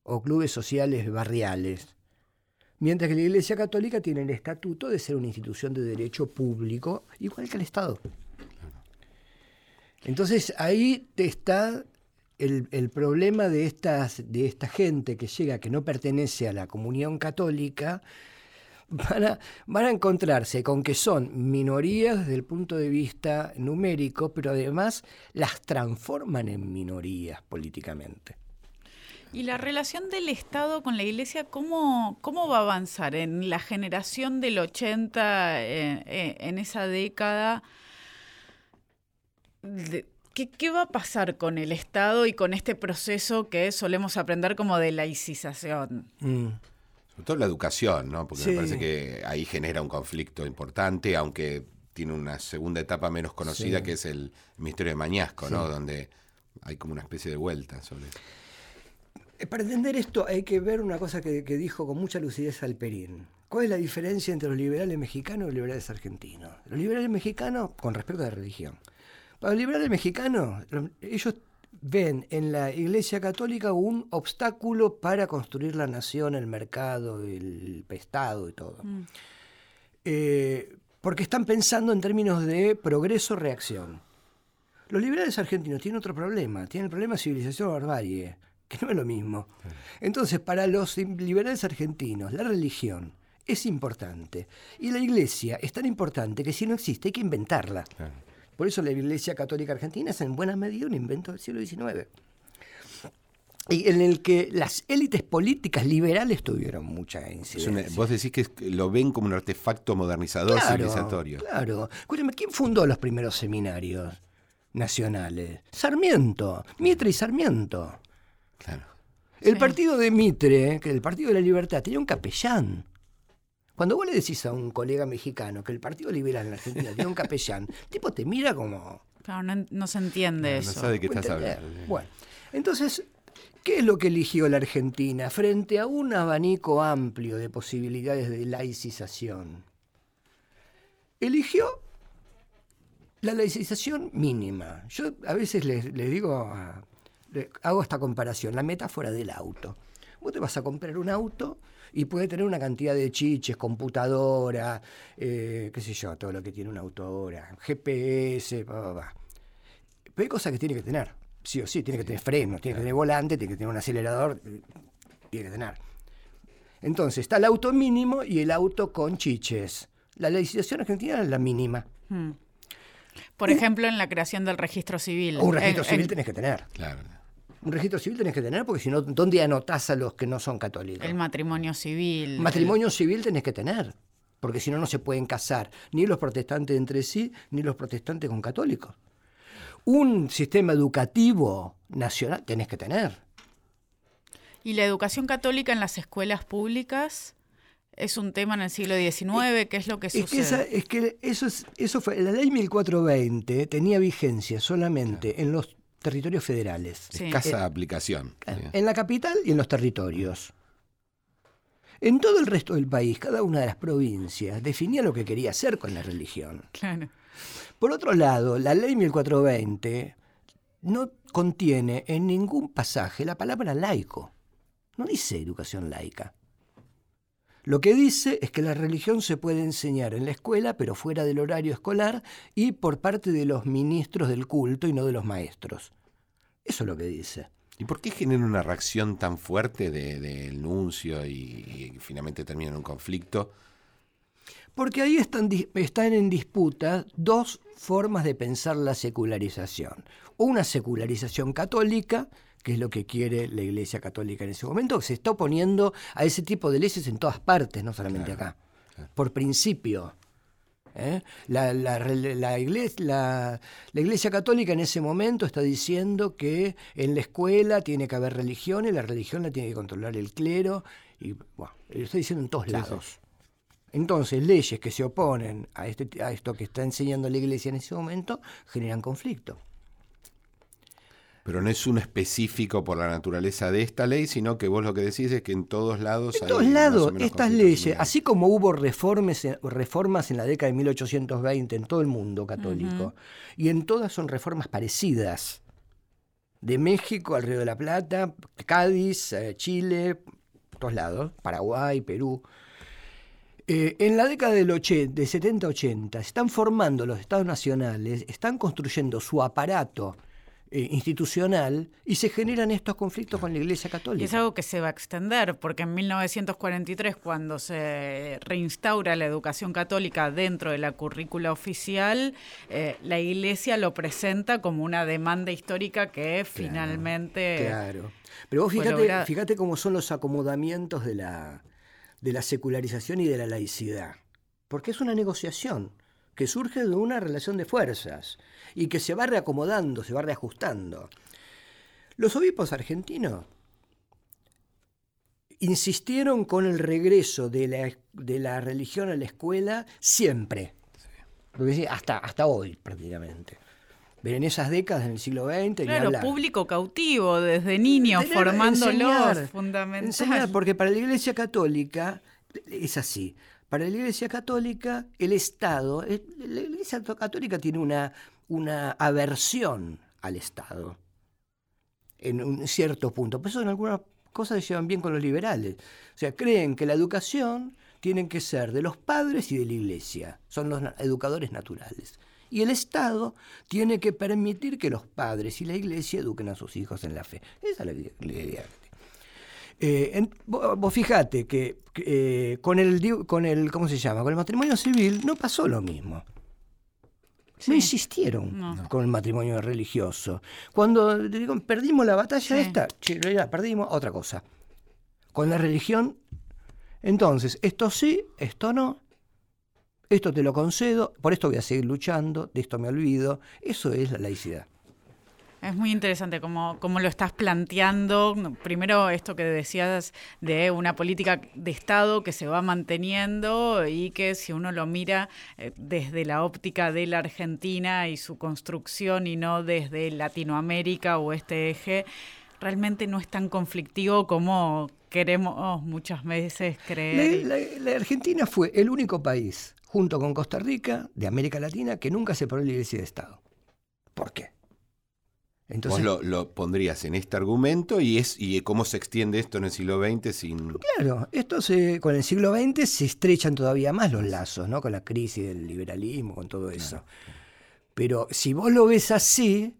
S3: o clubes sociales barriales mientras que la Iglesia Católica tiene el estatuto de ser una institución de derecho público, igual que el Estado. Entonces ahí está el, problema de, estas, de esta gente que llega, que no pertenece a la comunión católica, van a, van a encontrarse con que son minorías desde el punto de vista numérico, pero además las transforman en minorías políticamente.
S2: ¿Y la relación del Estado con la Iglesia, cómo, cómo va a avanzar en la generación del 80, eh, eh, en esa década? ¿qué, va a pasar con el Estado y con este proceso que solemos aprender como de laicización?
S1: Mm. Sobre todo la educación, ¿no? Porque me parece que ahí genera un conflicto importante, aunque tiene una segunda etapa menos conocida, que es el Ministerio de Mañasco, ¿no? Donde hay como una especie de vuelta sobre eso.
S3: Eh, para entender esto hay que ver una cosa que, dijo con mucha lucidez Alperín. ¿Cuál es la diferencia entre los liberales mexicanos y los liberales argentinos? Los liberales mexicanos, con respecto a la religión. Para los liberales mexicanos, ellos ven en la Iglesia Católica un obstáculo para construir la nación, el mercado, el Estado y todo. Mm. Eh, porque están pensando en términos de progreso-reacción. Los liberales argentinos tienen otro problema, tienen el problema de civilización o barbarie que no es lo mismo. Entonces, para los liberales argentinos, la religión es importante. Y la iglesia es tan importante que si no existe hay que inventarla. Por eso la Iglesia Católica Argentina es en buena medida un invento del siglo XIX. Y en el que las élites políticas liberales tuvieron mucha incidencia.
S1: vos decís que lo ven como un artefacto modernizador civilizatorio.
S3: Claro. Escúchame, ¿quién fundó los primeros seminarios nacionales? Sarmiento, Mitre y Sarmiento. El partido de Mitre, que el Partido de la Libertad, tenía un capellán. Cuando vos le decís a un colega mexicano que el Partido Liberal en Argentina tiene un capellán, el tipo te mira como.
S2: Claro, no, se entiende eso.
S1: No sabe de qué estás hablando.
S3: Bueno, entonces, ¿qué es lo que eligió la Argentina frente a un abanico amplio de posibilidades de laicización? Eligió la laicización mínima. Yo a veces les, les digo a, hago esta comparación, la metáfora del auto. Vos te vas a comprar un auto y puede tener una cantidad de chiches, computadora, eh, qué sé yo, todo lo que tiene un auto ahora, GPS, Pero hay cosas que tiene que tener, sí o sí, tiene que tener frenos, tiene que tener volante, tiene que tener un acelerador, eh, tiene que tener. Entonces, está el auto mínimo y el auto con chiches. La legislación argentina es la mínima. Hmm.
S2: Por ejemplo, en la creación del registro civil.
S3: Un registro civil tenés que tener. Claro un registro civil tenés que tener, porque si no, ¿dónde anotás a los que no son católicos?
S2: El matrimonio civil.
S3: Matrimonio civil tenés que tener, porque si no, no se pueden casar ni los protestantes entre sí, ni los protestantes con católicos. Un sistema educativo nacional tenés que tener.
S2: ¿Y la educación católica en las escuelas públicas? es un tema en el siglo XIX, ¿qué es lo que sucede?
S3: Es que, eso, es, eso fue, la ley 1420 tenía vigencia solamente en los territorios federales.
S1: Escasa aplicación.
S3: En la capital y en los territorios. En todo el resto del país, cada una de las provincias definía lo que quería hacer con la religión. Por otro lado, la ley 1420 no contiene en ningún pasaje la palabra laico. No dice educación laica. Lo que dice es que la religión se puede enseñar en la escuela, pero fuera del horario escolar y por parte de los ministros del culto y no de los maestros. Eso es lo que dice.
S1: ¿Y por qué genera una reacción tan fuerte del nuncio y, finalmente termina en un conflicto?
S3: Porque ahí están, están en disputa dos formas de pensar la secularización. Una secularización católica, que es lo que quiere la Iglesia Católica en ese momento, se está oponiendo a ese tipo de leyes en todas partes, no solamente acá, por principio. ¿eh? La, la, iglesia, la, iglesia, Católica en ese momento está diciendo que en la escuela tiene que haber religión y la religión la tiene que controlar el clero, y bueno, lo está diciendo en todos lados. Entonces, leyes que se oponen a, este, a esto que está enseñando la iglesia en ese momento generan conflicto.
S1: Pero no es un específico por la naturaleza de esta ley, sino que vos lo que decís es que en todos lados...
S3: En todos lados, estas leyes, así como hubo reformas, reformas en la década de 1820 en todo el mundo católico, y en todas son reformas parecidas. De México al Río de la Plata, Cádiz, eh, Chile, todos lados, Paraguay, Perú. Eh, en la década del 80, de 70-80 están formando los estados nacionales, están construyendo su aparato eh, institucional y se generan estos conflictos con la Iglesia Católica.
S2: Y es algo que se va a extender, porque en 1943, cuando se reinstaura la educación católica dentro de la currícula oficial, eh, la Iglesia lo presenta como una demanda histórica que finalmente...
S3: Claro. Pero vos fíjate, fíjate cómo son los acomodamientos de la, de la secularización y de la laicidad. Porque es una negociación que surge de una relación de fuerzas y que se va reacomodando, se va reajustando. Los obispos argentinos insistieron con el regreso de la, de la religión a la escuela siempre, hasta, hasta hoy prácticamente. Pero en esas décadas, en el siglo XX.
S2: Claro, público cautivo, desde niños, formándolos, fundamental.
S3: porque para la Iglesia Católica es así. Para la Iglesia Católica, el Estado, eh, la Iglesia Católica tiene una, una aversión al Estado, en un cierto punto. Por eso en algunas cosas se llevan bien con los liberales. O sea, creen que la educación tiene que ser de los padres y de la Iglesia, son los educadores naturales. Y el Estado tiene que permitir que los padres y la Iglesia eduquen a sus hijos en la fe. Esa es la idea eh, vos, fijate que eh, con, el, con el, ¿cómo se llama? Con el matrimonio civil no pasó lo mismo. No insistieron con el matrimonio religioso. Cuando digo, perdimos la batalla esta, ya perdimos otra cosa. Con la religión, entonces, esto sí, esto no, esto te lo concedo, por esto voy a seguir luchando, de esto me olvido. Eso es la laicidad.
S2: Es muy interesante cómo, lo estás planteando. Primero, esto que decías de una política de Estado que se va manteniendo y que si uno lo mira eh, desde la óptica de la Argentina y su construcción y no desde Latinoamérica o este eje, realmente no es tan conflictivo como queremos muchas veces creer.
S3: La, Argentina fue el único país, junto con Costa Rica, de América Latina, que nunca se paró la iglesia de Estado. ¿Por qué?
S1: Entonces, Vos lo, pondrías en este argumento y es y cómo se extiende esto en el siglo XX sin...
S3: Claro, esto se, con el siglo XX se estrechan todavía más los lazos, ¿no? Con la crisis del liberalismo, con todo eso. Pero si vos lo ves así,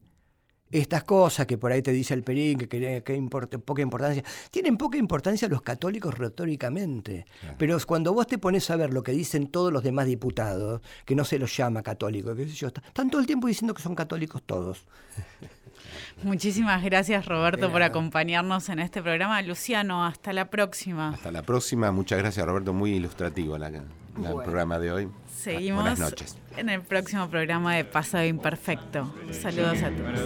S3: estas cosas que por ahí te dice el Perín, que, que, que poca importancia, tienen poca importancia los católicos retóricamente. Pero cuando vos te pones a ver lo que dicen todos los demás diputados, que no se los llama católicos, sé yo, están todo el tiempo diciendo que son católicos todos.
S2: Muchísimas gracias Roberto por acompañarnos en este programa. Luciano, hasta la próxima.
S1: Hasta la próxima. Muchas gracias Roberto, muy ilustrativo el programa de hoy.
S2: Seguimos Buenas noches. en el próximo programa de Pasado Imperfecto. Saludos a todos.